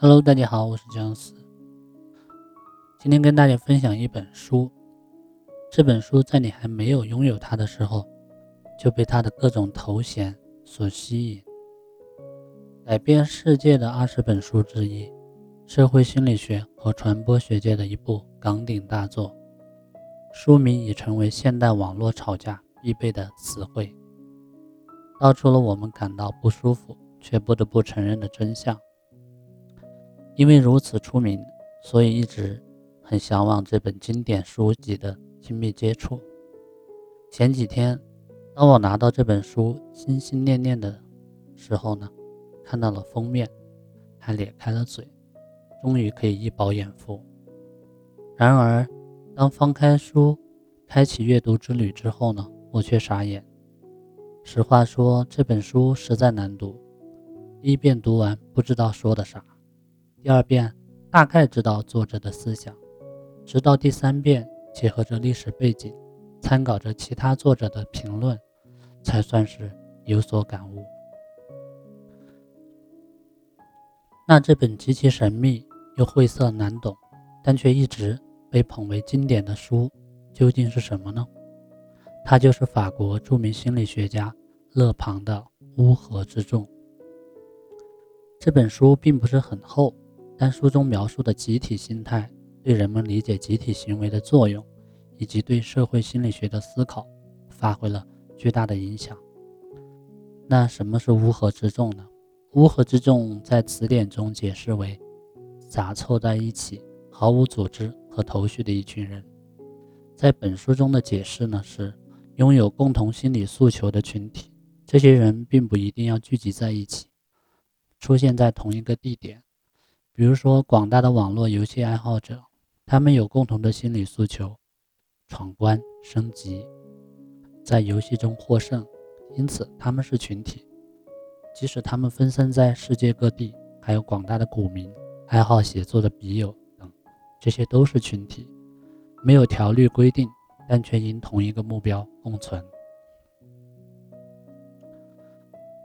Hello，大家好，我是姜思。今天跟大家分享一本书。这本书在你还没有拥有它的时候，就被它的各种头衔所吸引。改变世界的二十本书之一，社会心理学和传播学界的一部岗顶大作。书名已成为现代网络吵架必备的词汇，道出了我们感到不舒服却不得不承认的真相。因为如此出名，所以一直很向往这本经典书籍的亲密接触。前几天，当我拿到这本书，心心念念的时候呢，看到了封面，还咧开了嘴，终于可以一饱眼福。然而，当翻开书，开启阅读之旅之后呢，我却傻眼。实话说，这本书实在难读，一遍读完不知道说的啥。第二遍大概知道作者的思想，直到第三遍结合着历史背景，参考着其他作者的评论，才算是有所感悟。那这本极其神秘又晦涩难懂，但却一直被捧为经典的书，究竟是什么呢？它就是法国著名心理学家勒庞的《乌合之众》。这本书并不是很厚。但书中描述的集体心态对人们理解集体行为的作用，以及对社会心理学的思考，发挥了巨大的影响。那什么是乌合之众呢？乌合之众在词典中解释为杂凑在一起、毫无组织和头绪的一群人。在本书中的解释呢是拥有共同心理诉求的群体。这些人并不一定要聚集在一起，出现在同一个地点。比如说，广大的网络游戏爱好者，他们有共同的心理诉求：闯关、升级，在游戏中获胜。因此，他们是群体。即使他们分散在世界各地，还有广大的股民、爱好写作的笔友等，这些都是群体，没有条律规定，但却因同一个目标共存。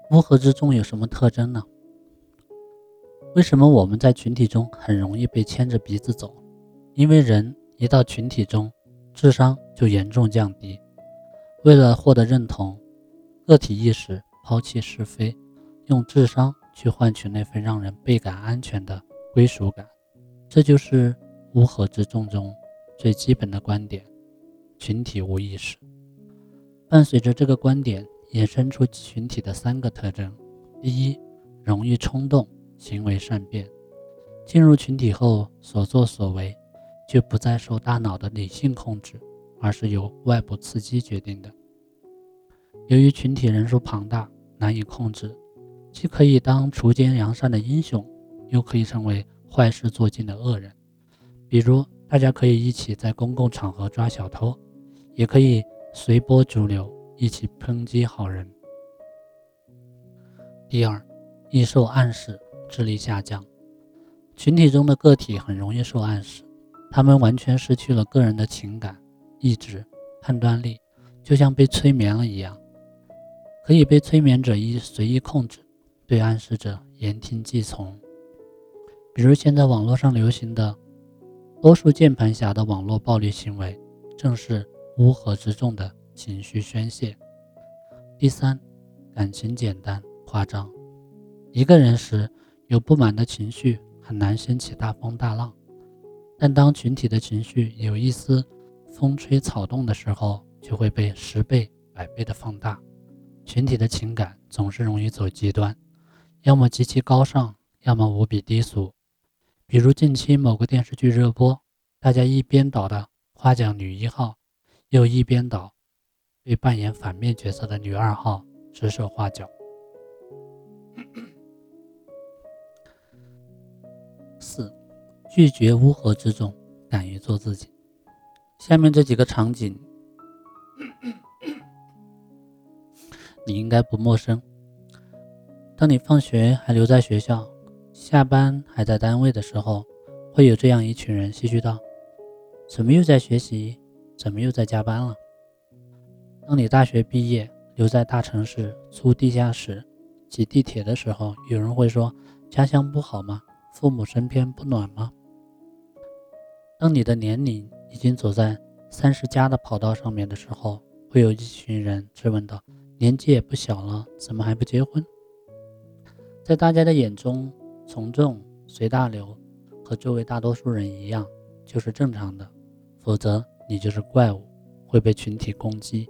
乌合之众有什么特征呢？为什么我们在群体中很容易被牵着鼻子走？因为人一到群体中，智商就严重降低。为了获得认同，个体意识抛弃是非，用智商去换取那份让人倍感安全的归属感。这就是乌合之众中最基本的观点：群体无意识。伴随着这个观点，衍生出群体的三个特征：第一，容易冲动。行为善变，进入群体后所作所为就不再受大脑的理性控制，而是由外部刺激决定的。由于群体人数庞大，难以控制，既可以当锄奸扬善的英雄，又可以成为坏事做尽的恶人。比如，大家可以一起在公共场合抓小偷，也可以随波逐流，一起抨击好人。第二，易受暗示。智力下降，群体中的个体很容易受暗示，他们完全失去了个人的情感、意志、判断力，就像被催眠了一样，可以被催眠者一随意控制，对暗示者言听计从。比如现在网络上流行的多数键盘侠的网络暴力行为，正是乌合之众的情绪宣泄。第三，感情简单夸张，一个人时。有不满的情绪很难掀起大风大浪，但当群体的情绪有一丝风吹草动的时候，就会被十倍、百倍的放大。群体的情感总是容易走极端，要么极其高尚，要么无比低俗。比如近期某个电视剧热播，大家一边倒的夸奖女一号，又一边倒对扮演反面角色的女二号指手画脚。四，拒绝乌合之众，敢于做自己。下面这几个场景，你应该不陌生。当你放学还留在学校，下班还在单位的时候，会有这样一群人唏嘘道：“怎么又在学习？怎么又在加班了？”当你大学毕业，留在大城市租地下室、挤地铁的时候，有人会说：“家乡不好吗？”父母身边不暖吗？当你的年龄已经走在三十加的跑道上面的时候，会有一群人质问道：“年纪也不小了，怎么还不结婚？”在大家的眼中，从众、随大流，和周围大多数人一样，就是正常的。否则，你就是怪物，会被群体攻击。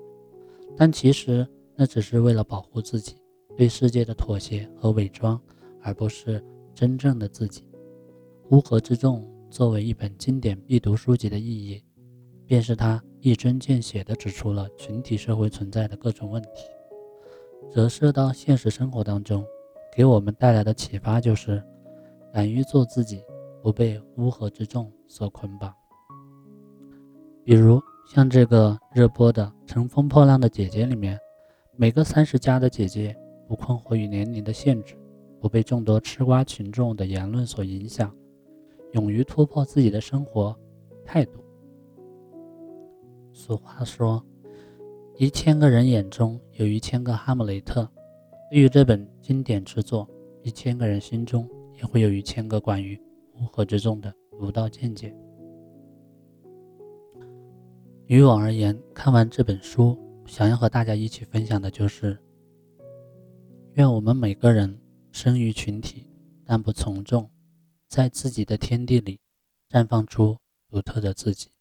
但其实，那只是为了保护自己，对世界的妥协和伪装，而不是真正的自己。乌合之众作为一本经典必读书籍的意义。便是他一针见血地指出了群体社会存在的各种问题，折射到现实生活当中，给我们带来的启发就是：敢于做自己，不被乌合之众所捆绑。比如像这个热播的《乘风破浪的姐姐》里面，每个三十加的姐姐不困惑于年龄的限制，不被众多吃瓜群众的言论所影响，勇于突破自己的生活态度。俗话说：“一千个人眼中有一千个哈姆雷特。”对于这本经典之作，一千个人心中也会有一千个关于乌合之众的独到见解。于我而言，看完这本书，想要和大家一起分享的就是：愿我们每个人生于群体，但不从众，在自己的天地里绽放出独特的自己。